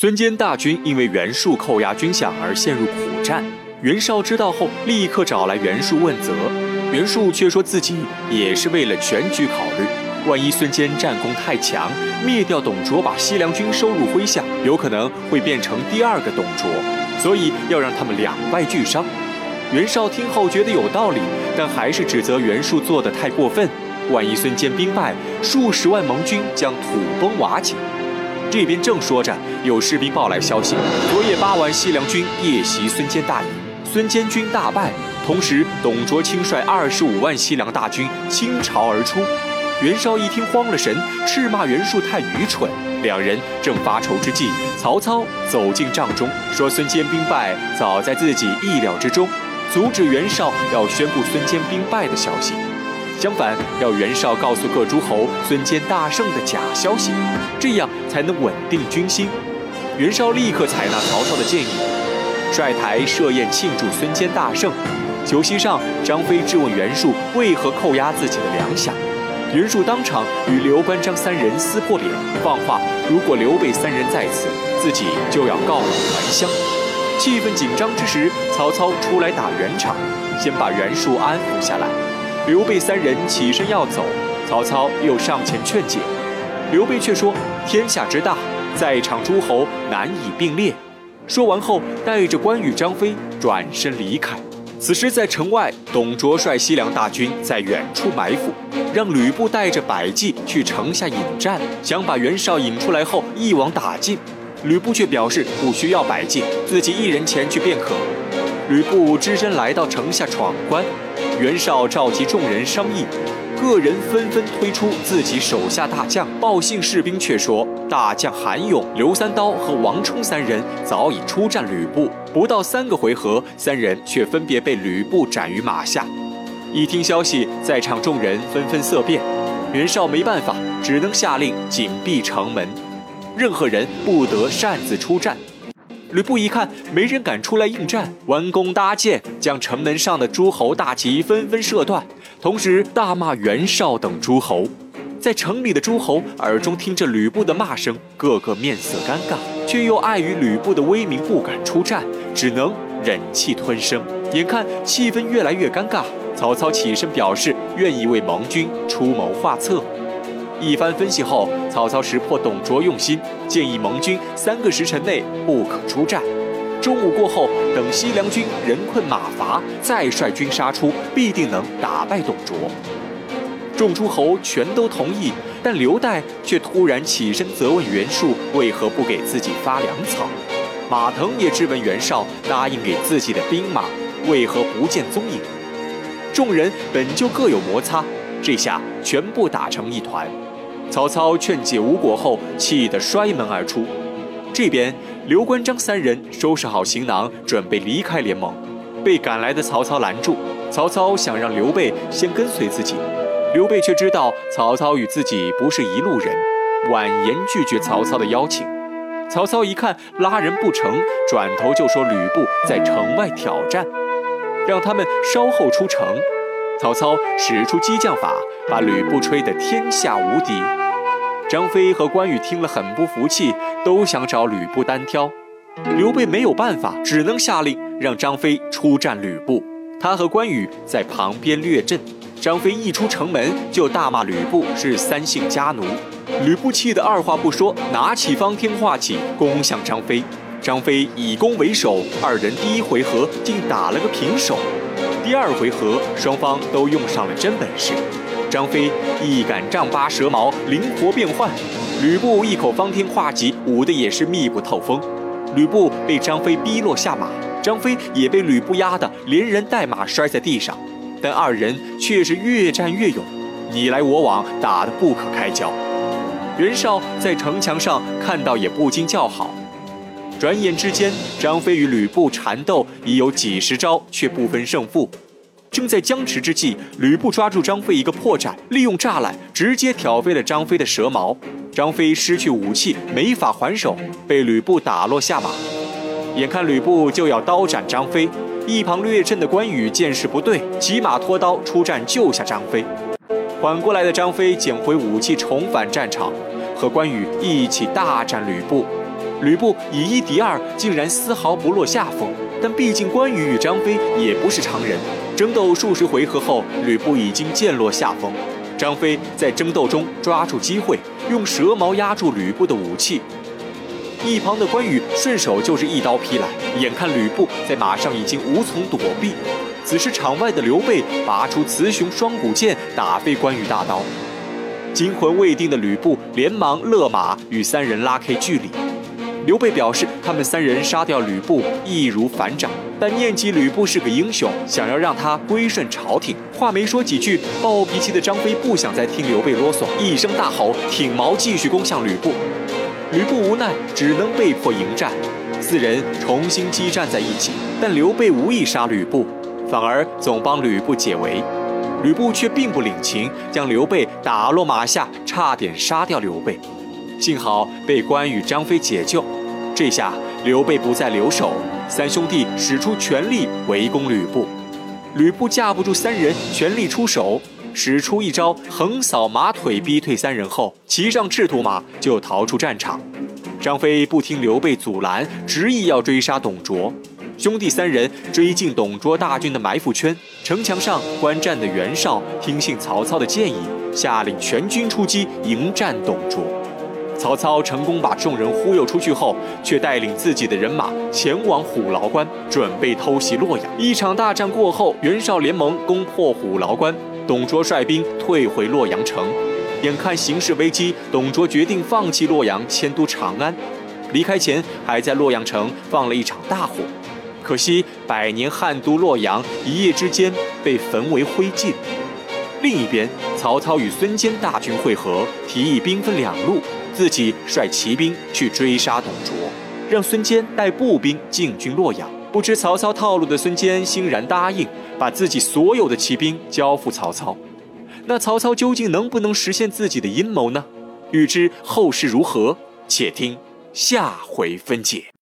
孙坚大军因为袁术扣押军饷而陷入苦战，袁绍知道后立刻找来袁术问责，袁术却说自己也是为了全局考虑，万一孙坚战功太强，灭掉董卓，把西凉军收入麾下，有可能会变成第二个董卓，所以要让他们两败俱伤。袁绍听后觉得有道理，但还是指责袁术做得太过分。万一孙坚兵败，数十万盟军将土崩瓦解。这边正说着，有士兵报来消息：昨夜八万西凉军夜袭孙坚大营，孙坚军大败。同时，董卓亲率二十五万西凉大军倾巢而出。袁绍一听慌了神，斥骂袁术太愚蠢。两人正发愁之际，曹操走进帐中，说孙坚兵败早在自己意料之中，阻止袁绍要宣布孙坚兵败的消息。相反，要袁绍告诉各诸侯孙坚大胜的假消息，这样才能稳定军心。袁绍立刻采纳曹操的建议，率台设宴庆祝孙坚大胜。酒席上，张飞质问袁术为何扣押自己的粮饷，袁术当场与刘关张三人撕破脸，放话如果刘备三人在此，自己就要告老还乡。气氛紧张之时，曹操出来打圆场，先把袁术安抚下来。刘备三人起身要走，曹操又上前劝解，刘备却说：“天下之大，在场诸侯难以并列。”说完后，带着关羽、张飞转身离开。此时，在城外，董卓率西凉大军在远处埋伏，让吕布带着百骑去城下引战，想把袁绍引出来后一网打尽。吕布却表示不需要百骑，自己一人前去便可。吕布只身来到城下闯关。袁绍召集众人商议，个人纷纷推出自己手下大将，报信士兵却说大将韩勇、刘三刀和王冲三人早已出战吕布，不到三个回合，三人却分别被吕布斩于马下。一听消息，在场众人纷纷色变，袁绍没办法，只能下令紧闭城门，任何人不得擅自出战。吕布一看没人敢出来应战，弯弓搭箭，将城门上的诸侯大旗纷纷射断，同时大骂袁绍等诸侯。在城里的诸侯耳中听着吕布的骂声，个个面色尴尬，却又碍于吕布的威名不敢出战，只能忍气吞声。眼看气氛越来越尴尬，曹操起身表示愿意为盟军出谋划策。一番分析后，曹操识破董卓用心，建议盟军三个时辰内不可出战。中午过后，等西凉军人困马乏，再率军杀出，必定能打败董卓。众诸侯全都同意，但刘岱却突然起身责问袁术为何不给自己发粮草。马腾也质问袁绍答应给自己的兵马为何不见踪影。众人本就各有摩擦，这下全部打成一团。曹操劝解无果后，气得摔门而出。这边刘关张三人收拾好行囊，准备离开联盟，被赶来的曹操拦住。曹操想让刘备先跟随自己，刘备却知道曹操与自己不是一路人，婉言拒绝曹操的邀请。曹操一看拉人不成，转头就说吕布在城外挑战，让他们稍后出城。曹操使出激将法，把吕布吹得天下无敌。张飞和关羽听了很不服气，都想找吕布单挑。刘备没有办法，只能下令让张飞出战吕布。他和关羽在旁边列阵。张飞一出城门，就大骂吕布是三姓家奴。吕布气得二话不说，拿起方天画戟攻向张飞。张飞以攻为守，二人第一回合竟打了个平手。第二回合，双方都用上了真本事。张飞一杆丈八蛇矛，灵活变换；吕布一口方天画戟，舞的也是密不透风。吕布被张飞逼落下马，张飞也被吕布压得连人带马摔在地上。但二人却是越战越勇，你来我往，打得不可开交。袁绍在城墙上看到，也不禁叫好。转眼之间，张飞与吕布缠斗已有几十招，却不分胜负。正在僵持之际，吕布抓住张飞一个破绽，利用栅栏直接挑飞了张飞的蛇矛。张飞失去武器，没法还手，被吕布打落下马。眼看吕布就要刀斩张飞，一旁略阵的关羽见势不对，骑马脱刀出战救下张飞。缓过来的张飞捡回武器，重返战场，和关羽一起大战吕布。吕布以一敌二，竟然丝毫不落下风。但毕竟关羽与张飞也不是常人，争斗数十回合后，吕布已经渐落下风。张飞在争斗中抓住机会，用蛇矛压住吕布的武器。一旁的关羽顺手就是一刀劈来，眼看吕布在马上已经无从躲避。此时场外的刘备拔出雌雄双股剑，打飞关羽大刀。惊魂未定的吕布连忙勒马，与三人拉开距离。刘备表示，他们三人杀掉吕布易如反掌，但念及吕布是个英雄，想要让他归顺朝廷。话没说几句，暴脾气的张飞不想再听刘备啰嗦，一声大吼，挺矛继续攻向吕布。吕布无奈，只能被迫迎战。四人重新激战在一起，但刘备无意杀吕布，反而总帮吕布解围。吕布却并不领情，将刘备打落马下，差点杀掉刘备。幸好被关羽、张飞解救，这下刘备不再留守，三兄弟使出全力围攻吕布。吕布架不住三人全力出手，使出一招横扫马腿，逼退三人后，骑上赤兔马就逃出战场。张飞不听刘备阻拦，执意要追杀董卓。兄弟三人追进董卓大军的埋伏圈，城墙上观战的袁绍听信曹操的建议，下令全军出击迎战董卓。曹操成功把众人忽悠出去后，却带领自己的人马前往虎牢关，准备偷袭洛阳。一场大战过后，袁绍联盟攻破虎牢关，董卓率兵退回洛阳城。眼看形势危机，董卓决定放弃洛阳，迁都长安。离开前，还在洛阳城放了一场大火。可惜百年汉都洛阳，一夜之间被焚为灰烬。另一边，曹操与孙坚大军会合，提议兵分两路。自己率骑兵去追杀董卓，让孙坚带步兵进军洛阳。不知曹操套路的孙坚欣然答应，把自己所有的骑兵交付曹操。那曹操究竟能不能实现自己的阴谋呢？欲知后事如何，且听下回分解。